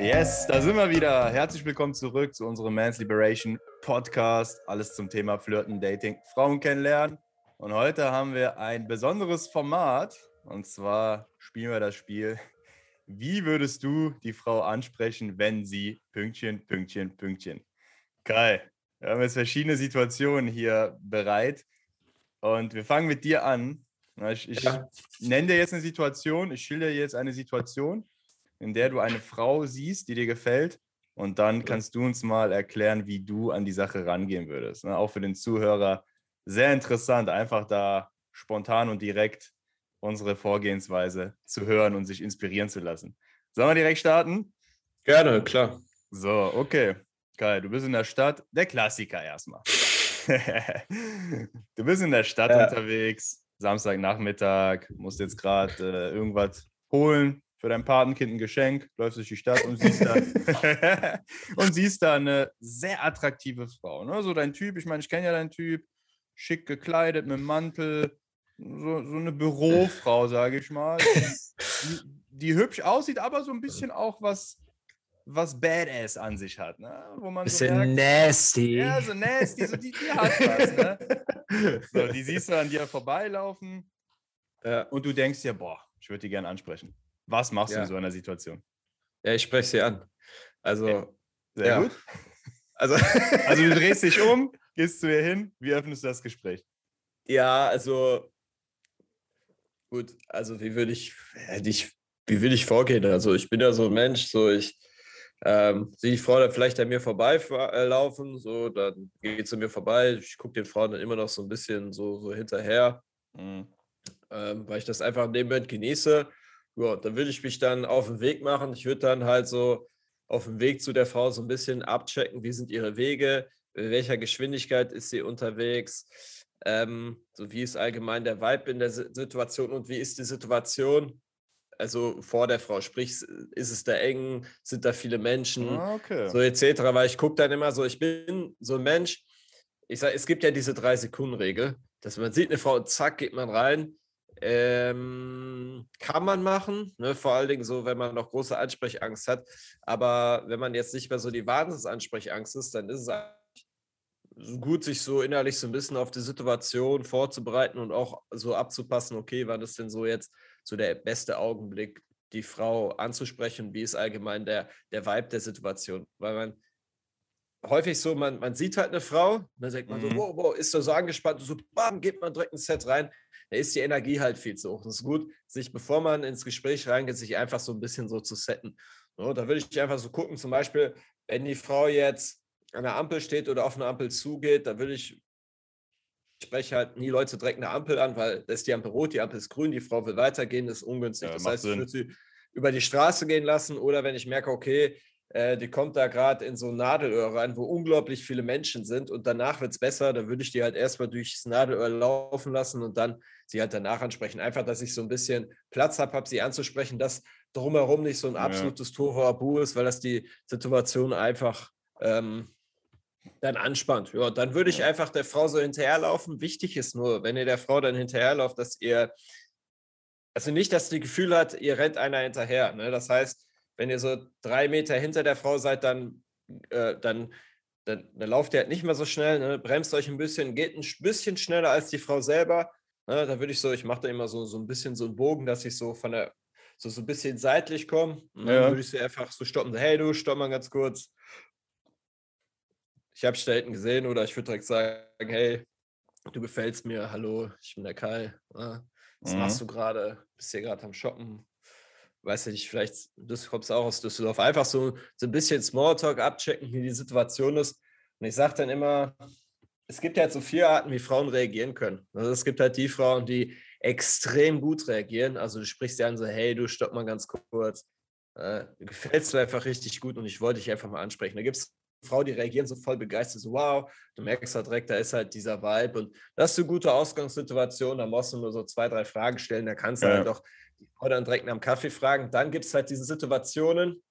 Yes, da sind wir wieder. Herzlich willkommen zurück zu unserem Man's Liberation Podcast. Alles zum Thema Flirten, Dating, Frauen kennenlernen. Und heute haben wir ein besonderes Format. Und zwar spielen wir das Spiel. Wie würdest du die Frau ansprechen, wenn sie Pünktchen, Pünktchen, Pünktchen? Geil. Wir haben jetzt verschiedene Situationen hier bereit. Und wir fangen mit dir an. Ich, ich ja. nenne dir jetzt eine Situation, ich schilder dir jetzt eine Situation in der du eine Frau siehst, die dir gefällt. Und dann kannst du uns mal erklären, wie du an die Sache rangehen würdest. Ne? Auch für den Zuhörer sehr interessant, einfach da spontan und direkt unsere Vorgehensweise zu hören und sich inspirieren zu lassen. Sollen wir direkt starten? Gerne, klar. So, okay. Geil, du bist in der Stadt. Der Klassiker erstmal. du bist in der Stadt ja. unterwegs, Samstagnachmittag, musst jetzt gerade äh, irgendwas holen, für dein Patenkind ein Geschenk, läufst durch die Stadt und siehst da, und siehst da eine sehr attraktive Frau. Ne? So dein Typ, ich meine, ich kenne ja deinen Typ, schick gekleidet mit Mantel, so, so eine Bürofrau, sage ich mal, die, die, hübsch aussieht, aber so ein bisschen auch was, was Badass an sich hat. Ne? Wo man bisschen so merkt, nasty. Ja, so nasty, so die, die hat was. Ne? So, die siehst du an dir vorbeilaufen ja. und du denkst dir, boah, ich würde die gerne ansprechen. Was machst ja. du in so einer Situation? Ja, ich spreche sie an. Also, okay. sehr ja. gut. Also, also du drehst dich um, gehst zu ihr hin, wie öffnest du das Gespräch? Ja, also gut, also wie würde ich, ich, wie würde ich vorgehen? Also ich bin ja so ein Mensch, so ich ähm, sehe die Frau dann vielleicht an mir vorbeilaufen, so dann geht sie mir vorbei, ich gucke den Frauen dann immer noch so ein bisschen so, so hinterher, mhm. ähm, weil ich das einfach in dem Moment genieße ja, dann würde ich mich dann auf den Weg machen. Ich würde dann halt so auf dem Weg zu der Frau so ein bisschen abchecken, wie sind ihre Wege, in welcher Geschwindigkeit ist sie unterwegs, ähm, so wie ist allgemein der Vibe in der Situation und wie ist die Situation, also vor der Frau, sprich, ist es da eng, sind da viele Menschen, ah, okay. so etc. Weil ich gucke dann immer so, ich bin so ein Mensch, ich sage, es gibt ja diese Drei-Sekunden-Regel, dass man sieht eine Frau und zack, geht man rein ähm, kann man machen, ne? vor allen Dingen so, wenn man noch große Ansprechangst hat. Aber wenn man jetzt nicht mehr so die Wahnsinnsansprechangst ist, dann ist es gut, sich so innerlich so ein bisschen auf die Situation vorzubereiten und auch so abzupassen, okay, wann ist denn so jetzt so der beste Augenblick, die Frau anzusprechen, wie ist allgemein der, der Vibe der Situation. Weil man häufig so, man, man sieht halt eine Frau, dann denkt man mhm. so, wow, wow, ist so, so angespannt, so bam, geht man direkt ein Set rein da ist die Energie halt viel zu hoch. Es ist gut, sich, bevor man ins Gespräch reingeht, sich einfach so ein bisschen so zu setten. So, da würde ich einfach so gucken, zum Beispiel, wenn die Frau jetzt an der Ampel steht oder auf eine Ampel zugeht, da würde ich ich spreche halt nie Leute direkt eine Ampel an, weil da ist die Ampel rot, die Ampel ist grün, die Frau will weitergehen, das ist ungünstig. Ja, das heißt, Sinn. ich würde sie über die Straße gehen lassen oder wenn ich merke, okay, äh, die kommt da gerade in so ein Nadelöhr rein, wo unglaublich viele Menschen sind und danach wird es besser, dann würde ich die halt erstmal durchs Nadelöhr laufen lassen und dann sie halt danach ansprechen. Einfach, dass ich so ein bisschen Platz habe, habe sie anzusprechen, dass drumherum nicht so ein absolutes ja. Tohuwabu ist, weil das die Situation einfach ähm, dann anspannt. Ja, dann würde ich einfach der Frau so hinterherlaufen. Wichtig ist nur, wenn ihr der Frau dann hinterherlauft, dass ihr, also nicht, dass sie Gefühl hat, ihr rennt einer hinterher. Ne? Das heißt, wenn ihr so drei Meter hinter der Frau seid, dann, äh, dann, dann, dann, lauft ihr halt nicht mehr so schnell, ne? bremst euch ein bisschen, geht ein bisschen schneller als die Frau selber. Ne? Da würde ich so, ich mache da immer so, so ein bisschen so einen Bogen, dass ich so von der, so, so ein bisschen seitlich komme. Und dann ja. würde ich sie einfach so stoppen, so, hey du, stopp mal ganz kurz. Ich habe dich da hinten gesehen oder ich würde direkt sagen, hey, du gefällst mir, hallo, ich bin der Kai. Ne? Was mhm. machst du gerade? Bist hier gerade am Shoppen? Weiß ich nicht, vielleicht, das kommst auch aus Düsseldorf, einfach so, so ein bisschen Smalltalk abchecken, wie die Situation ist. Und ich sage dann immer, es gibt halt so vier Arten, wie Frauen reagieren können. Also es gibt halt die Frauen, die extrem gut reagieren. Also du sprichst dir an so, hey, du stopp mal ganz kurz. Äh, du gefällst mir einfach richtig gut und ich wollte dich einfach mal ansprechen. Da gibt es Frauen, die reagieren so voll begeistert, so wow, du merkst halt direkt, da ist halt dieser Vibe und das ist eine gute Ausgangssituation, da musst du nur so zwei, drei Fragen stellen, da kannst du ja. halt auch die Frau dann direkt nach dem Kaffee fragen. Dann gibt es halt diese Situationen,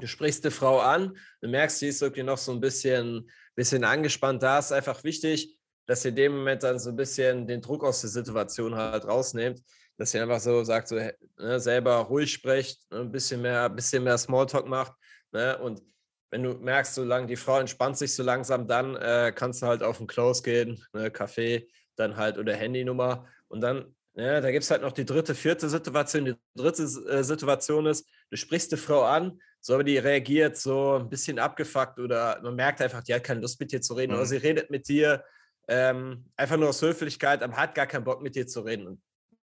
du sprichst eine Frau an, du merkst, sie ist irgendwie noch so ein bisschen, bisschen angespannt. Da ist einfach wichtig, dass ihr in dem Moment dann so ein bisschen den Druck aus der Situation halt rausnehmt, dass ihr einfach so sagt, so ne, selber ruhig sprecht, ne, ein bisschen mehr, bisschen mehr Smalltalk macht Ne? Und wenn du merkst, so lang, die Frau entspannt sich so langsam, dann äh, kannst du halt auf den Close gehen, ne, Kaffee, dann halt oder Handynummer. Und dann, ja, da gibt es halt noch die dritte, vierte Situation. Die dritte äh, Situation ist, du sprichst die Frau an, so aber die reagiert so ein bisschen abgefuckt oder man merkt einfach, die hat keine Lust mit dir zu reden mhm. oder sie redet mit dir ähm, einfach nur aus Höflichkeit, aber hat gar keinen Bock mit dir zu reden. Und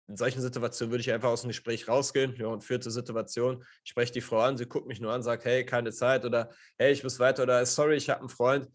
in solchen Situationen würde ich einfach aus dem Gespräch rausgehen. Ja, und vierte Situation, ich spreche die Frau an, sie guckt mich nur an, sagt, hey, keine Zeit oder hey, ich muss weiter oder sorry, ich habe einen Freund.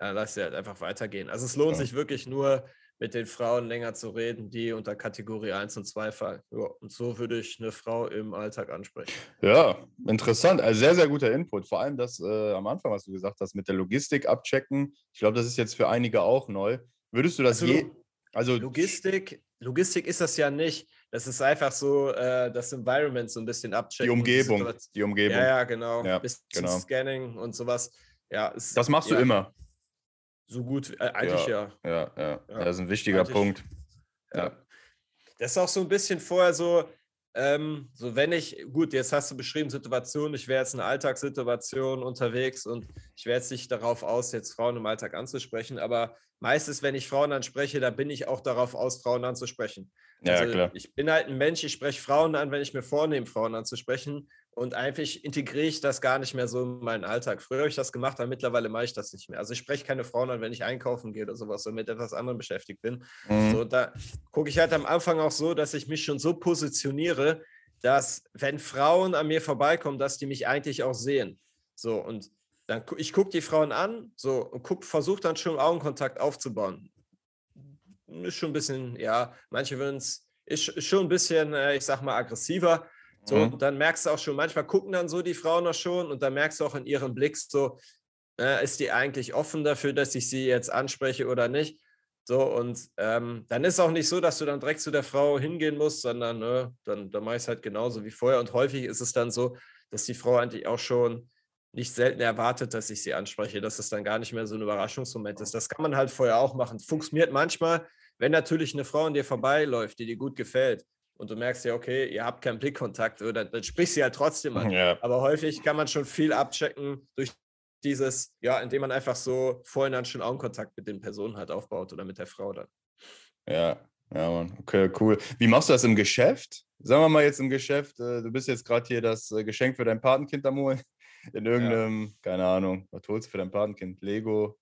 Ja, lass sie halt einfach weitergehen. Also es lohnt ja. sich wirklich nur, mit den Frauen länger zu reden, die unter Kategorie 1 und 2 fallen. Ja, und so würde ich eine Frau im Alltag ansprechen. Ja, interessant. Also sehr, sehr guter Input. Vor allem das äh, am Anfang, was du gesagt hast, mit der Logistik abchecken. Ich glaube, das ist jetzt für einige auch neu. Würdest du das also, je. Also Logistik, Logistik ist das ja nicht. Das ist einfach so äh, das Environment so ein bisschen abchecken. Die Umgebung. Die Umgebung. Ja, ja, genau. Ja, Bis genau. Scanning und sowas. Ja, es, das machst ja. du immer. So gut, äh, eigentlich ja. Ja. ja. ja, ja. Das ist ein wichtiger eigentlich, Punkt. Ja. Das ist auch so ein bisschen vorher so, ähm, so wenn ich, gut, jetzt hast du beschrieben, Situation, ich wäre jetzt in Alltagssituation unterwegs und ich wäre jetzt nicht darauf aus, jetzt Frauen im Alltag anzusprechen, aber meistens, wenn ich Frauen anspreche, da bin ich auch darauf aus, Frauen anzusprechen. Also ja, klar. Ich bin halt ein Mensch, ich spreche Frauen an, wenn ich mir vornehme, Frauen anzusprechen. Und eigentlich integriere ich das gar nicht mehr so in meinen Alltag. Früher habe ich das gemacht, aber mittlerweile mache ich das nicht mehr. Also ich spreche keine Frauen an, wenn ich einkaufen gehe oder sowas und mit etwas anderem beschäftigt bin. Mhm. So, da gucke ich halt am Anfang auch so, dass ich mich schon so positioniere, dass wenn Frauen an mir vorbeikommen, dass die mich eigentlich auch sehen. So, und dann ich gucke die Frauen an, so und versuche dann schon Augenkontakt aufzubauen. Ist schon ein bisschen, ja, manche würden es, ist schon ein bisschen, äh, ich sag mal, aggressiver. So, mhm. und dann merkst du auch schon, manchmal gucken dann so die Frauen noch schon und dann merkst du auch in ihrem Blick so, äh, ist die eigentlich offen dafür, dass ich sie jetzt anspreche oder nicht? So, und ähm, dann ist auch nicht so, dass du dann direkt zu der Frau hingehen musst, sondern ne, dann, dann mache ich es halt genauso wie vorher. Und häufig ist es dann so, dass die Frau eigentlich auch schon nicht selten erwartet, dass ich sie anspreche, dass es dann gar nicht mehr so ein Überraschungsmoment ist. Das kann man halt vorher auch machen. Funktioniert manchmal, wenn natürlich eine Frau an dir vorbeiläuft, die dir gut gefällt und du merkst ja, okay, ihr habt keinen Blickkontakt, oder dann sprichst du ja trotzdem an. Ja. Aber häufig kann man schon viel abchecken durch dieses, ja, indem man einfach so vorhin dann schon Augenkontakt mit den Personen halt aufbaut oder mit der Frau dann. Ja, ja, Mann. Okay, cool. Wie machst du das im Geschäft? Sagen wir mal jetzt im Geschäft, äh, du bist jetzt gerade hier das äh, Geschenk für dein Patenkind am Holen. In irgendeinem, ja. keine Ahnung, was holst du für dein Patenkind? Lego,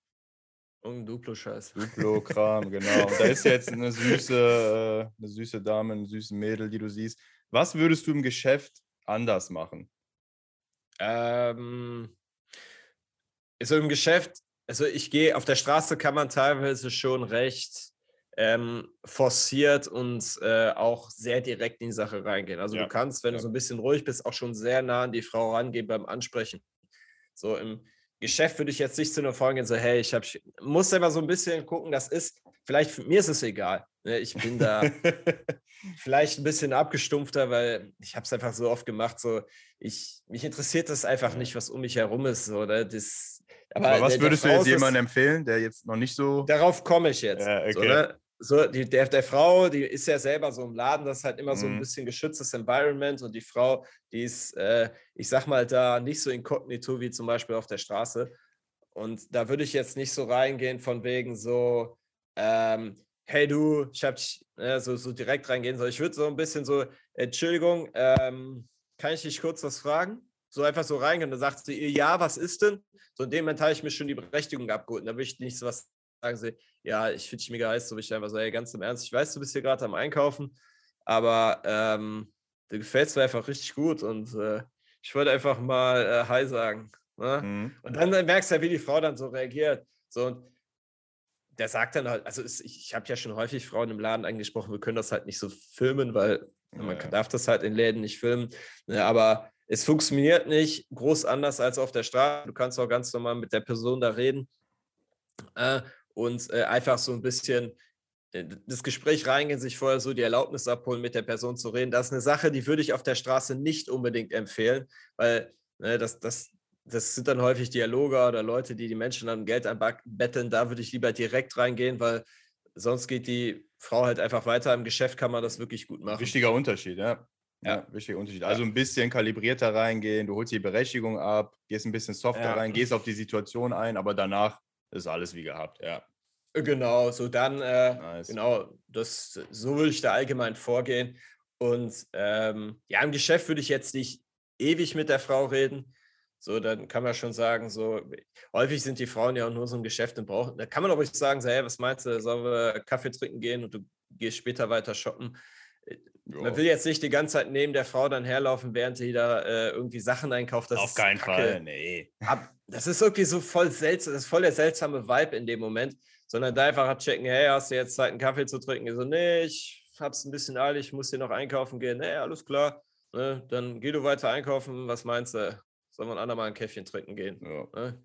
Irgendein Duplo-Scheiß. Duplo-Kram, genau. Und da ist jetzt eine süße, äh, eine süße Dame, ein süßes Mädel, die du siehst. Was würdest du im Geschäft anders machen? Ähm, also im Geschäft, also ich gehe, auf der Straße kann man teilweise schon recht ähm, forciert und äh, auch sehr direkt in die Sache reingehen. Also ja. du kannst, wenn ja. du so ein bisschen ruhig bist, auch schon sehr nah an die Frau rangehen beim Ansprechen. So im Geschäft würde ich jetzt nicht zu einer Frau gehen, so, hey, ich habe, muss immer so ein bisschen gucken, das ist, vielleicht, mir ist es egal. Ne? Ich bin da vielleicht ein bisschen abgestumpfter, weil ich habe es einfach so oft gemacht, so, ich, mich interessiert das einfach nicht, was um mich herum ist, oder das, aber, aber was der, würdest der du jetzt jemandem empfehlen, der jetzt noch nicht so. Darauf komme ich jetzt. Ja, okay. so, ne? So die, der, der Frau, die ist ja selber so im Laden, das ist halt immer so ein mhm. bisschen geschütztes Environment und die Frau, die ist, äh, ich sag mal, da nicht so inkognito wie zum Beispiel auf der Straße. Und da würde ich jetzt nicht so reingehen von wegen so, ähm, hey du, ich hab dich, äh, so, so direkt reingehen, sondern ich würde so ein bisschen so, Entschuldigung, ähm, kann ich dich kurz was fragen? So einfach so reingehen, dann sagt sie, ja, was ist denn? So in dem Moment habe ich mir schon die Berechtigung abgeholt. Da würde ich nicht so was sagen sie, ja, ich finde dich mega heiß, so wie ich einfach so, ey, ganz im Ernst, ich weiß, du bist hier gerade am Einkaufen, aber ähm, du gefällst mir einfach richtig gut und äh, ich wollte einfach mal äh, Hi sagen. Ne? Mhm. Und dann, dann, merkst du ja, wie die Frau dann so reagiert. So, und der sagt dann halt, also es, ich, ich habe ja schon häufig Frauen im Laden angesprochen, wir können das halt nicht so filmen, weil ja. man darf das halt in Läden nicht filmen. Ne? Aber es funktioniert nicht groß anders als auf der Straße. Du kannst auch ganz normal mit der Person da reden. Äh, und äh, einfach so ein bisschen äh, das Gespräch reingehen, sich vorher so die Erlaubnis abholen, mit der Person zu reden. Das ist eine Sache, die würde ich auf der Straße nicht unbedingt empfehlen, weil ne, das, das, das sind dann häufig Dialoge oder Leute, die die Menschen an Geld anbetteln. Da würde ich lieber direkt reingehen, weil sonst geht die Frau halt einfach weiter. Im Geschäft kann man das wirklich gut machen. Wichtiger Unterschied, ja. Ja, ja wichtiger Unterschied. Also ein bisschen kalibrierter reingehen, du holst die Berechtigung ab, gehst ein bisschen softer ja. rein, gehst auf die Situation ein, aber danach ist alles wie gehabt, ja. Genau, so dann, äh, nice. genau, das, so würde ich da allgemein vorgehen. Und ähm, ja, im Geschäft würde ich jetzt nicht ewig mit der Frau reden. So, dann kann man schon sagen, so häufig sind die Frauen ja auch nur so im Geschäft und brauchen. Da kann man auch ruhig sagen, so, hey, was meinst du, sollen wir Kaffee trinken gehen und du gehst später weiter shoppen? Jo. Man will jetzt nicht die ganze Zeit neben der Frau dann herlaufen, während sie da äh, irgendwie Sachen einkauft. Das Auf keinen Kacke. Fall, nee. Ab, das ist irgendwie so voll seltsam, das ist voll der seltsame Vibe in dem Moment, sondern da einfach abchecken, hey, hast du jetzt Zeit, einen Kaffee zu trinken? Ich so, nee, ich hab's ein bisschen eilig, ich muss hier noch einkaufen gehen. Nee, alles klar. Ne, dann geh du weiter einkaufen. Was meinst du? Sollen wir ein andermal ein Käffchen trinken gehen? Ja. Ne?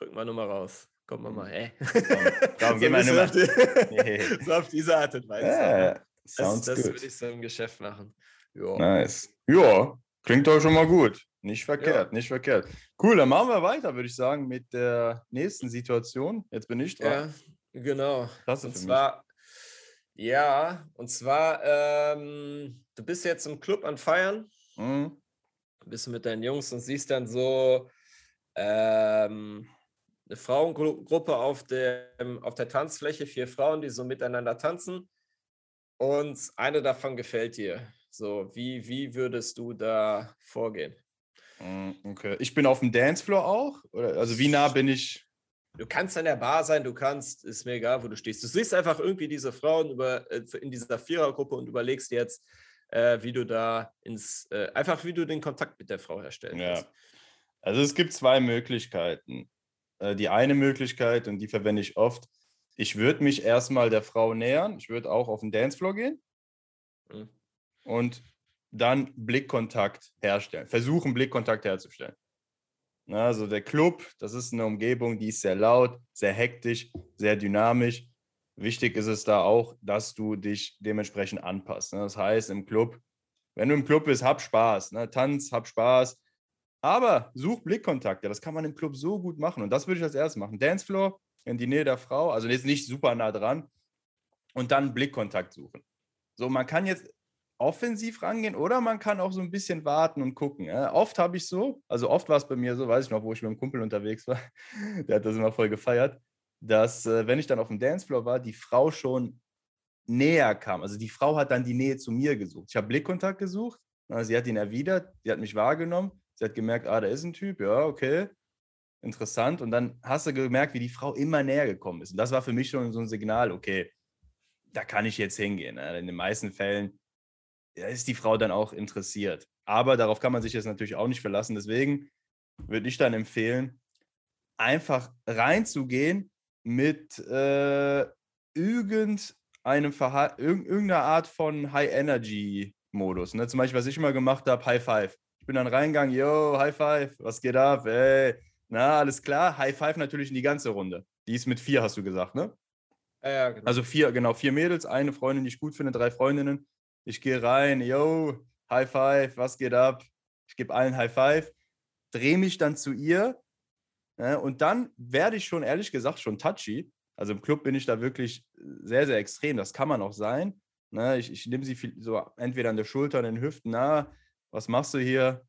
Rücken wir nur mal raus. Kommt mal mal, hä? Darum gehen wir nur mal. So auf diese Art und Weise. Ja, das, das würde ich so im Geschäft machen. Jo. Nice. Ja, klingt doch schon mal gut. Nicht verkehrt, ja. nicht verkehrt. Cool, dann machen wir weiter, würde ich sagen, mit der nächsten Situation. Jetzt bin ich dran. Ja, genau. Das und zwar, mich. ja, und zwar, ähm, du bist jetzt im Club an Feiern. Mhm bist mit deinen Jungs und siehst dann so ähm, eine Frauengruppe auf, dem, auf der Tanzfläche, vier Frauen, die so miteinander tanzen und eine davon gefällt dir. So, wie, wie würdest du da vorgehen? Hm, okay. Ich bin auf dem Dancefloor auch? Oder, also wie nah bin ich? Du kannst an der Bar sein, du kannst, ist mir egal, wo du stehst. Du siehst einfach irgendwie diese Frauen über, äh, in dieser Vierergruppe und überlegst jetzt, äh, wie du da ins, äh, einfach wie du den Kontakt mit der Frau herstellen ja. Also es gibt zwei Möglichkeiten. Äh, die eine Möglichkeit, und die verwende ich oft, ich würde mich erstmal der Frau nähern, ich würde auch auf den Dancefloor gehen mhm. und dann Blickkontakt herstellen, versuchen Blickkontakt herzustellen. Also der Club, das ist eine Umgebung, die ist sehr laut, sehr hektisch, sehr dynamisch. Wichtig ist es da auch, dass du dich dementsprechend anpasst. Ne? Das heißt, im Club, wenn du im Club bist, hab Spaß, ne? tanz, hab Spaß, aber such Blickkontakte. Das kann man im Club so gut machen. Und das würde ich als erstes machen. Dancefloor in die Nähe der Frau, also jetzt nicht super nah dran, und dann Blickkontakt suchen. So, man kann jetzt offensiv rangehen oder man kann auch so ein bisschen warten und gucken. Oft habe ich so, also oft war es bei mir so, weiß ich noch, wo ich mit einem Kumpel unterwegs war, der hat das immer voll gefeiert dass, äh, wenn ich dann auf dem Dancefloor war, die Frau schon näher kam. Also die Frau hat dann die Nähe zu mir gesucht. Ich habe Blickkontakt gesucht, sie hat ihn erwidert, sie hat mich wahrgenommen, sie hat gemerkt, ah, da ist ein Typ, ja, okay, interessant. Und dann hast du gemerkt, wie die Frau immer näher gekommen ist. Und das war für mich schon so ein Signal, okay, da kann ich jetzt hingehen. Ne? In den meisten Fällen ist die Frau dann auch interessiert. Aber darauf kann man sich jetzt natürlich auch nicht verlassen. Deswegen würde ich dann empfehlen, einfach reinzugehen mit äh, irgendeinem irgendeiner Art von High-Energy-Modus. Ne? Zum Beispiel, was ich immer gemacht habe, High Five. Ich bin dann reingegangen, yo, High Five, was geht ab? Ey, na, alles klar. High Five natürlich in die ganze Runde. Die ist mit vier, hast du gesagt, ne? Ja, ja, genau. Also vier, genau, vier Mädels, eine Freundin, die ich gut finde, drei Freundinnen. Ich gehe rein, yo, High Five, was geht ab? Ich gebe allen High Five, drehe mich dann zu ihr Ne? Und dann werde ich schon, ehrlich gesagt, schon touchy. Also im Club bin ich da wirklich sehr, sehr extrem. Das kann man auch sein. Ne? Ich, ich nehme sie viel, so entweder an der Schulter, an den Hüften. Na, was machst du hier?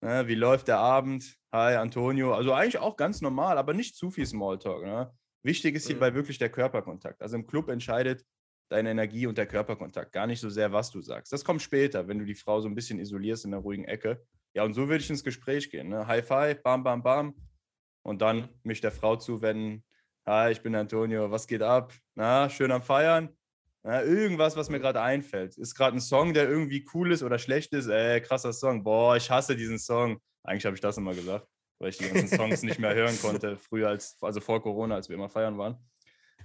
Ne? Wie läuft der Abend? Hi, Antonio. Also eigentlich auch ganz normal, aber nicht zu viel Smalltalk. Ne? Wichtig ist hierbei mhm. wirklich der Körperkontakt. Also im Club entscheidet deine Energie und der Körperkontakt. Gar nicht so sehr, was du sagst. Das kommt später, wenn du die Frau so ein bisschen isolierst in der ruhigen Ecke. Ja, und so würde ich ins Gespräch gehen. Ne? High Five, bam, bam, bam und dann mich der Frau zuwenden. Hi, ich bin Antonio, was geht ab? Na, schön am Feiern? Na, irgendwas, was mir gerade einfällt. Ist gerade ein Song, der irgendwie cool ist oder schlecht ist? Ey, krasser Song. Boah, ich hasse diesen Song. Eigentlich habe ich das immer gesagt, weil ich die ganzen Songs nicht mehr hören konnte, früher als, also vor Corona, als wir immer feiern waren.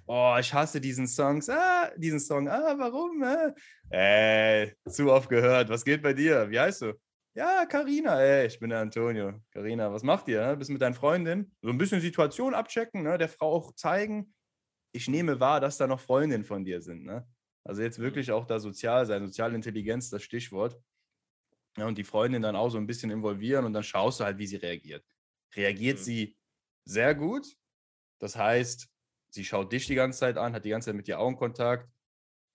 Oh, ich hasse diesen Songs. Ah, diesen Song. Ah, warum? Äh? Ey, zu oft gehört. Was geht bei dir? Wie heißt du? Ja, Karina, ey, ich bin der Antonio. Karina, was macht ihr? Bist du mit deiner Freundin? So ein bisschen Situation abchecken, ne? der Frau auch zeigen. Ich nehme wahr, dass da noch Freundinnen von dir sind. Ne? Also jetzt mhm. wirklich auch da sozial sein, soziale Intelligenz, das Stichwort. Ja, und die Freundin dann auch so ein bisschen involvieren und dann schaust du halt, wie sie reagiert. Reagiert mhm. sie sehr gut? Das heißt, sie schaut dich die ganze Zeit an, hat die ganze Zeit mit dir Augenkontakt,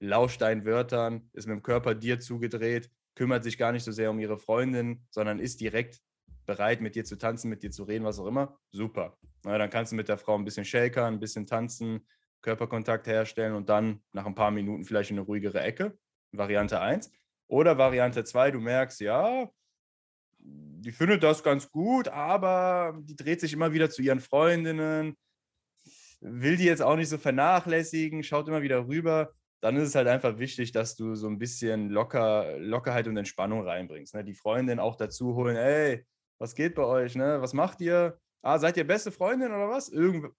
lauscht deinen Wörtern, ist mit dem Körper dir zugedreht kümmert sich gar nicht so sehr um ihre Freundin, sondern ist direkt bereit, mit dir zu tanzen, mit dir zu reden, was auch immer. Super. Na, dann kannst du mit der Frau ein bisschen shakern, ein bisschen tanzen, Körperkontakt herstellen und dann nach ein paar Minuten vielleicht in eine ruhigere Ecke. Variante 1. Oder Variante 2, du merkst, ja, die findet das ganz gut, aber die dreht sich immer wieder zu ihren Freundinnen, will die jetzt auch nicht so vernachlässigen, schaut immer wieder rüber. Dann ist es halt einfach wichtig, dass du so ein bisschen locker, Lockerheit und Entspannung reinbringst. Ne? Die Freundin auch dazu holen, ey, was geht bei euch? Ne? Was macht ihr? Ah, seid ihr beste Freundin oder was? Irgend,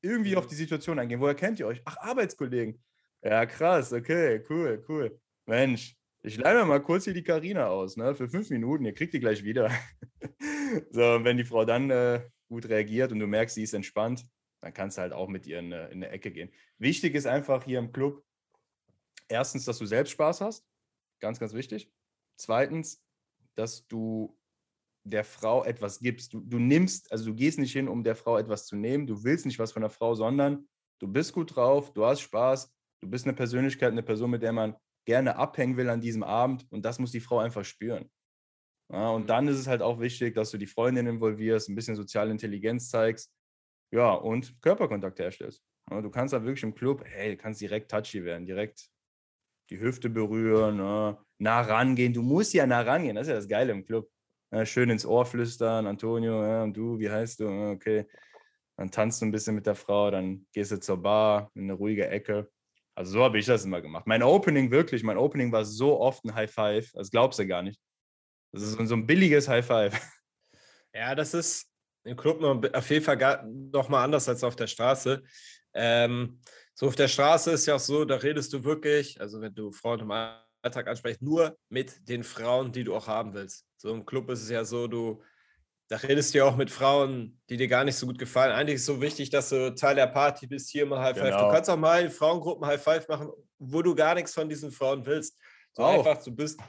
irgendwie auf die Situation eingehen. Woher kennt ihr euch? Ach, Arbeitskollegen. Ja, krass, okay, cool, cool. Mensch, ich leih mal kurz hier die Karina aus, ne? Für fünf Minuten, ihr kriegt die gleich wieder. so, und wenn die Frau dann äh, gut reagiert und du merkst, sie ist entspannt, dann kannst du halt auch mit ihr in, in eine Ecke gehen. Wichtig ist einfach hier im Club, erstens, dass du selbst Spaß hast. Ganz, ganz wichtig. Zweitens, dass du der Frau etwas gibst. Du, du nimmst, also du gehst nicht hin, um der Frau etwas zu nehmen. Du willst nicht was von der Frau, sondern du bist gut drauf, du hast Spaß, du bist eine Persönlichkeit, eine Person, mit der man gerne abhängen will an diesem Abend und das muss die Frau einfach spüren. Ja, und mhm. dann ist es halt auch wichtig, dass du die Freundin involvierst, ein bisschen soziale Intelligenz zeigst, ja, und Körperkontakt herstellst. Ja, du kannst da wirklich im Club, hey, du kannst direkt touchy werden, direkt die Hüfte berühren, ja, nah rangehen. Du musst ja nah rangehen, das ist ja das Geile im Club. Ja, schön ins Ohr flüstern, Antonio, ja, und du, wie heißt du? Okay. Dann tanzt du ein bisschen mit der Frau, dann gehst du zur Bar in eine ruhige Ecke. Also so habe ich das immer gemacht. Mein Opening wirklich, mein Opening war so oft ein High Five, das glaubst du gar nicht. Das ist so ein billiges High Five. Ja, das ist im Club auf jeden Fall noch mal anders als auf der Straße. Ähm, so auf der Straße ist ja auch so, da redest du wirklich, also wenn du Frauen im Alltag ansprichst, nur mit den Frauen, die du auch haben willst. So im Club ist es ja so, du, da redest du ja auch mit Frauen, die dir gar nicht so gut gefallen. Eigentlich ist es so wichtig, dass du Teil der Party bist, hier mal High Five. Genau. Du kannst auch mal in Frauengruppen High Five machen, wo du gar nichts von diesen Frauen willst. So auch. einfach, du bist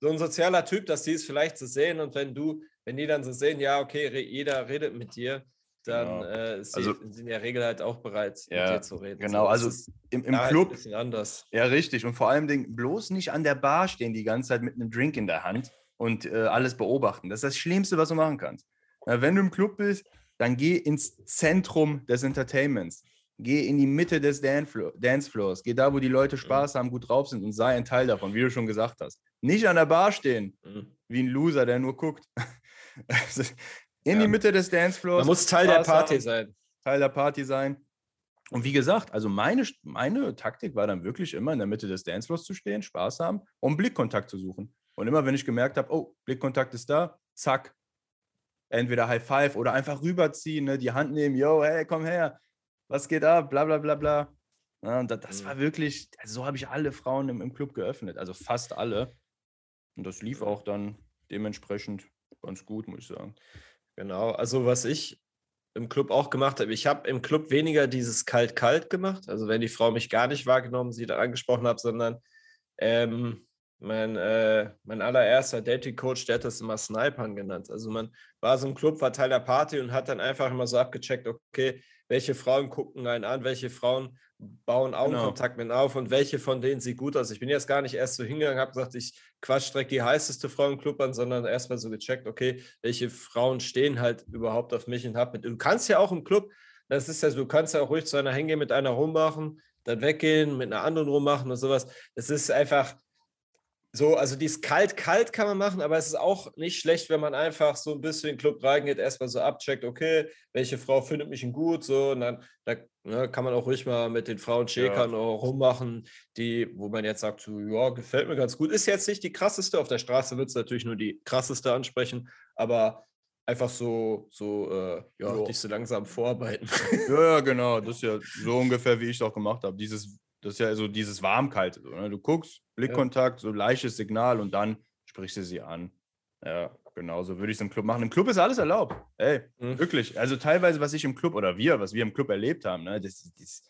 so ein sozialer Typ, dass die es vielleicht so sehen und wenn du, wenn die dann so sehen, ja, okay, jeder redet mit dir, dann genau. äh, sie, also, sind in der Regel halt auch bereit, ja, mit dir zu reden. Genau, so, also im, im Club. Halt ein bisschen anders. Ja, richtig. Und vor allem bloß nicht an der Bar stehen die ganze Zeit mit einem Drink in der Hand und äh, alles beobachten. Das ist das Schlimmste, was du machen kannst. Na, wenn du im Club bist, dann geh ins Zentrum des Entertainments. Geh in die Mitte des Dancefloors. Geh da, wo die Leute mhm. Spaß haben, gut drauf sind und sei ein Teil davon, wie du schon gesagt hast. Nicht an der Bar stehen, mhm. wie ein Loser, der nur guckt. in ja. die Mitte des Dancefloors. Man muss Teil der Party haben, sein. Teil der Party sein. Und wie gesagt, also meine, meine Taktik war dann wirklich immer in der Mitte des Dancefloors zu stehen, Spaß haben und Blickkontakt zu suchen. Und immer wenn ich gemerkt habe, oh, Blickkontakt ist da, zack, entweder High Five oder einfach rüberziehen, ne, die Hand nehmen, yo, hey, komm her, was geht ab, bla bla bla bla. Ja, und das, das war mhm. wirklich, also so habe ich alle Frauen im, im Club geöffnet, also fast alle. Und das lief auch dann dementsprechend ganz gut, muss ich sagen. Genau, also was ich im Club auch gemacht habe, ich habe im Club weniger dieses Kalt-Kalt gemacht, also wenn die Frau mich gar nicht wahrgenommen, sie dann angesprochen hat, sondern ähm, mein, äh, mein allererster Dating-Coach, der hat das immer Snipern genannt. Also man war so im Club, war Teil der Party und hat dann einfach immer so abgecheckt, okay, welche Frauen gucken einen an, welche Frauen bauen. Augenkontakt genau. mit auf und welche von denen sieht gut aus. Ich bin jetzt gar nicht erst so hingegangen, habe gesagt, ich quatsch direkt die heißeste Frau im Club an, sondern erstmal so gecheckt, okay, welche Frauen stehen halt überhaupt auf mich und hab mit. Du kannst ja auch im Club, das ist ja so, du kannst ja auch ruhig zu einer hingehen, mit einer rummachen, dann weggehen, mit einer anderen rummachen und sowas. Das ist einfach, so, also die ist kalt, kalt kann man machen, aber es ist auch nicht schlecht, wenn man einfach so ein bisschen in den Club reingeht, erstmal so abcheckt, okay, welche Frau findet mich gut, so, und dann da, ne, kann man auch ruhig mal mit den Frauen schäkern ja. rummachen, die, wo man jetzt sagt, so, ja, gefällt mir ganz gut. Ist jetzt nicht die krasseste, auf der Straße wird es natürlich nur die krasseste ansprechen, aber einfach so, so, äh, ja, so. dich so langsam vorarbeiten. Ja, genau, das ist ja so ungefähr, wie ich es auch gemacht habe. Dieses das ist ja so dieses Warmkalte. So, ne? Du guckst, Blickkontakt, so leichtes Signal und dann sprichst du sie an. Ja, genau, so würde ich es im Club machen. Im Club ist alles erlaubt. Ey, mhm. wirklich. Also teilweise, was ich im Club oder wir, was wir im Club erlebt haben, ne, das, das,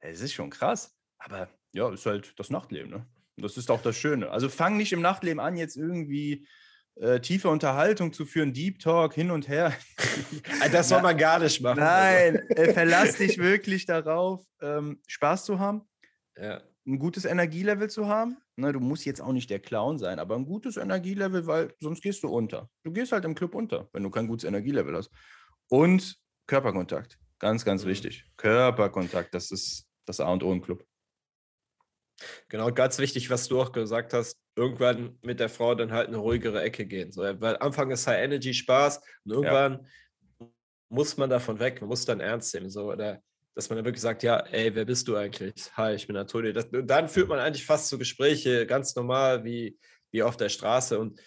das ist schon krass. Aber ja, ist halt das Nachtleben. Ne? Und das ist auch das Schöne. Also fang nicht im Nachtleben an, jetzt irgendwie äh, tiefe Unterhaltung zu führen, Deep Talk hin und her. das soll man gar nicht machen. Nein, also. äh, verlass dich wirklich darauf, ähm, Spaß zu haben ja. ein gutes Energielevel zu haben Ne, du musst jetzt auch nicht der Clown sein, aber ein gutes Energielevel, weil sonst gehst du unter. Du gehst halt im Club unter, wenn du kein gutes Energielevel hast. Und Körperkontakt, ganz, ganz mhm. wichtig. Körperkontakt, das ist das A und O im Club. Genau, ganz wichtig, was du auch gesagt hast, irgendwann mit der Frau dann halt eine ruhigere Ecke gehen. So, weil Anfang ist High Energy Spaß und irgendwann ja. muss man davon weg, man muss dann ernst nehmen. So, oder dass man dann wirklich sagt, ja, ey, wer bist du eigentlich? Hi, ich bin Antonio. Das, und dann führt man eigentlich fast so Gespräche ganz normal wie, wie auf der Straße. Und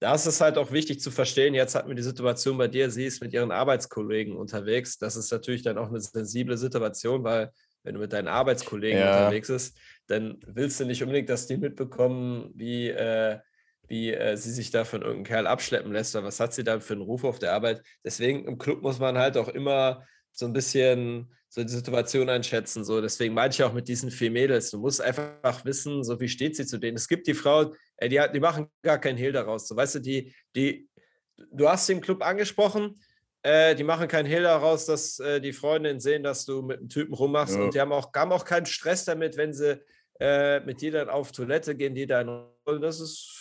da ist es halt auch wichtig zu verstehen, jetzt hat man die Situation bei dir, sie ist mit ihren Arbeitskollegen unterwegs. Das ist natürlich dann auch eine sensible Situation, weil wenn du mit deinen Arbeitskollegen ja. unterwegs bist, dann willst du nicht unbedingt, dass die mitbekommen, wie, äh, wie äh, sie sich da von irgendeinem Kerl abschleppen lässt oder was hat sie da für einen Ruf auf der Arbeit. Deswegen im Club muss man halt auch immer so ein bisschen so die Situation einschätzen. So. Deswegen meinte ich auch mit diesen vier Mädels, du musst einfach wissen, so wie steht sie zu denen. Es gibt die Frauen, die, die machen gar keinen Hehl daraus. So, weißt du, die, die, du hast den Club angesprochen, äh, die machen keinen Hehl daraus, dass äh, die Freundinnen sehen, dass du mit einem Typen rummachst. Ja. Und die haben auch, haben auch keinen Stress damit, wenn sie äh, mit dir dann auf Toilette gehen, die dann. Das ist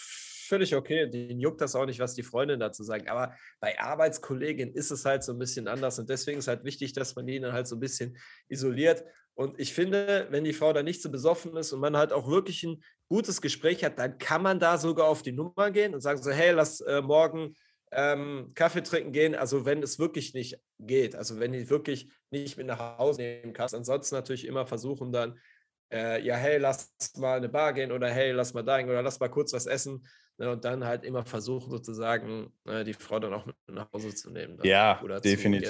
völlig okay. Denen juckt das auch nicht, was die Freundin dazu sagen. Aber bei Arbeitskolleginnen ist es halt so ein bisschen anders. Und deswegen ist halt wichtig, dass man die dann halt so ein bisschen isoliert. Und ich finde, wenn die Frau dann nicht so besoffen ist und man halt auch wirklich ein gutes Gespräch hat, dann kann man da sogar auf die Nummer gehen und sagen so, hey, lass äh, morgen ähm, Kaffee trinken gehen. Also wenn es wirklich nicht geht, also wenn die wirklich nicht mit nach Hause nehmen kannst. Ansonsten natürlich immer versuchen dann, äh, ja, hey, lass mal eine Bar gehen oder hey, lass mal da oder lass mal kurz was essen. Ne, und dann halt immer versuchen, sozusagen äh, die Frau dann auch mit nach Hause zu nehmen. Dann, ja, definitiv.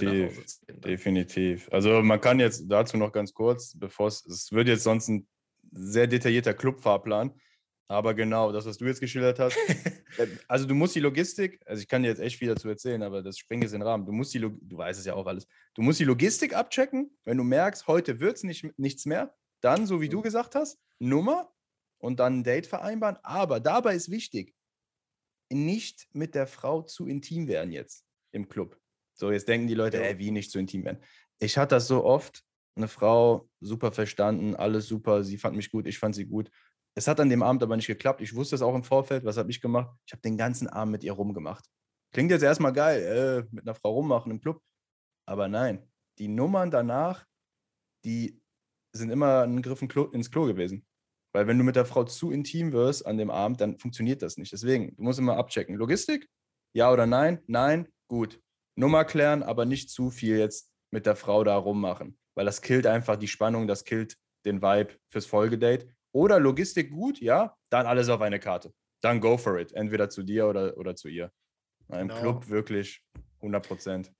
Gehen, definitiv. Also man kann jetzt dazu noch ganz kurz, bevor es, es wird jetzt sonst ein sehr detaillierter Clubfahrplan. Aber genau, das, was du jetzt geschildert hast. Äh, also du musst die Logistik, also ich kann dir jetzt echt viel dazu erzählen, aber das springt jetzt in den Rahmen. Du musst die, Log du weißt es ja auch alles. Du musst die Logistik abchecken. Wenn du merkst, heute wird es nicht, nichts mehr, dann, so wie du mhm. gesagt hast, Nummer und dann ein Date vereinbaren. Aber dabei ist wichtig, nicht mit der Frau zu intim werden jetzt im Club. So, jetzt denken die Leute, ey, wie nicht zu intim werden. Ich hatte das so oft, eine Frau, super verstanden, alles super, sie fand mich gut, ich fand sie gut. Es hat an dem Abend aber nicht geklappt. Ich wusste es auch im Vorfeld. Was habe ich gemacht? Ich habe den ganzen Abend mit ihr rumgemacht. Klingt jetzt erstmal geil, äh, mit einer Frau rummachen im Club. Aber nein, die Nummern danach, die sind immer ein Griff ins Klo gewesen. Weil wenn du mit der Frau zu intim wirst an dem Abend, dann funktioniert das nicht. Deswegen, du musst immer abchecken. Logistik? Ja oder nein? Nein? Gut. Nummer klären, aber nicht zu viel jetzt mit der Frau da rummachen. Weil das killt einfach die Spannung, das killt den Vibe fürs Folgedate. Oder Logistik gut, ja, dann alles auf eine Karte. Dann go for it. Entweder zu dir oder, oder zu ihr. Im genau. Club wirklich 100 Prozent.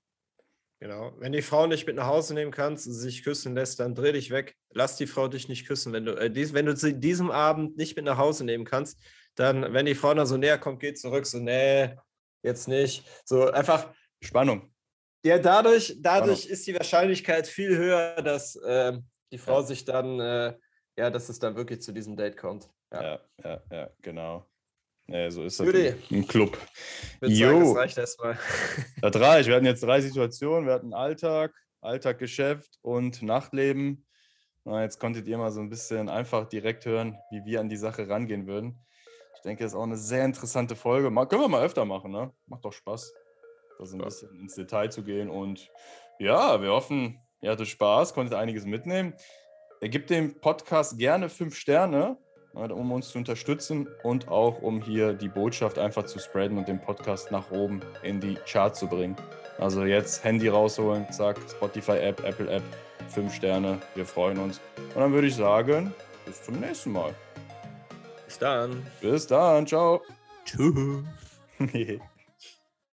Genau. Wenn die Frau nicht mit nach Hause nehmen kannst und sich küssen lässt, dann dreh dich weg. Lass die Frau dich nicht küssen. Wenn du, äh, dies, wenn du sie diesem Abend nicht mit nach Hause nehmen kannst, dann, wenn die Frau dann so näher kommt, geht zurück. So, nee, jetzt nicht. So einfach. Spannung. Ja, dadurch, dadurch Spannung. ist die Wahrscheinlichkeit viel höher, dass äh, die Frau ja. sich dann, äh, ja, dass es dann wirklich zu diesem Date kommt. Ja, ja, ja, ja genau. Ja, so ist das Judy. im Club. Jo. Sagen, das reicht erstmal. Das reicht. Wir hatten jetzt drei Situationen. Wir hatten Alltag, Alltag, Geschäft und Nachtleben. Na, jetzt konntet ihr mal so ein bisschen einfach direkt hören, wie wir an die Sache rangehen würden. Ich denke, das ist auch eine sehr interessante Folge. Mal, können wir mal öfter machen, ne? Macht doch Spaß, da so ein bisschen ins Detail zu gehen. Und ja, wir hoffen, ihr hattet Spaß, konntet einiges mitnehmen. Er gibt dem Podcast gerne fünf Sterne um uns zu unterstützen und auch um hier die Botschaft einfach zu spreaden und den Podcast nach oben in die Charts zu bringen. Also jetzt Handy rausholen, zack, Spotify-App, Apple-App, fünf Sterne, wir freuen uns. Und dann würde ich sagen, bis zum nächsten Mal. Bis dann. Bis dann, ciao. Tschüss.